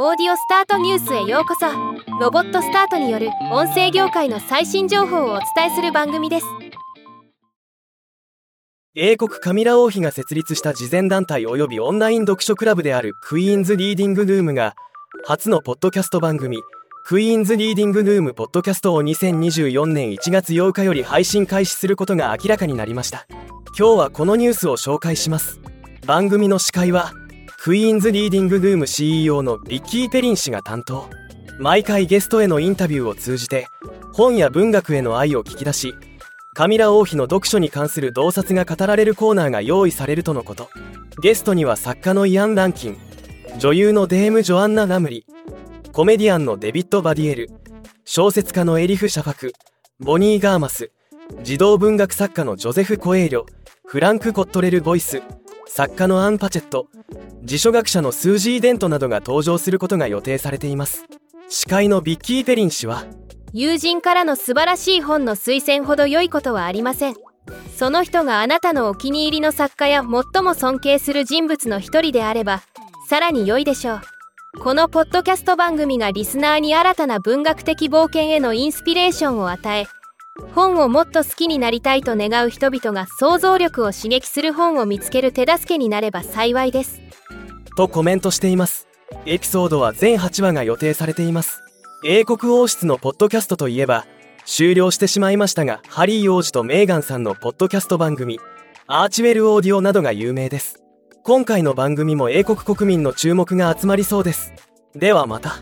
オーディオスタートニュースへようこそ。ロボットスタートによる音声業界の最新情報をお伝えする番組です。英国カミラ王妃が設立した慈善団体及びオンライン読書クラブであるクイーンズ・リーディングルームが初のポッドキャスト番組クイーンズ・リーディングルームポッドキャストを2024年1月8日より配信開始することが明らかになりました。今日はこのニュースを紹介します。番組の司会はクイーンズ・リーディングルーム CEO のビッキー・ペリン氏が担当。毎回ゲストへのインタビューを通じて本や文学への愛を聞き出しカミラ王妃の読書に関する洞察が語られるコーナーが用意されるとのこと。ゲストには作家のイアン・ランキン女優のデーム・ジョアンナ・ラムリコメディアンのデビッド・バディエル小説家のエリフ・シャファクボニー・ガーマス児童文学作家のジョゼフ・コエーリョフランク・コットレル・ボイス作家のアン・パチェット。辞書学者のスージー・デントなどが登場することが予定されています。司会のビッキー・ペリン氏は友人からの素晴らしい本の推薦ほど良いことはありません。その人があなたのお気に入りの作家や最も尊敬する人物の一人であればさらに良いでしょう。このポッドキャスト番組がリスナーに新たな文学的冒険へのインスピレーションを与え本をもっと好きになりたいと願う人々が想像力を刺激する本を見つける手助けになれば幸いです。とコメントしています。エピソードは全8話が予定されています。英国王室のポッドキャストといえば終了してしまいましたがハリー王子とメーガンさんのポッドキャスト番組アーチウェルオーディオなどが有名です。今回の番組も英国国民の注目が集まりそうです。ではまた。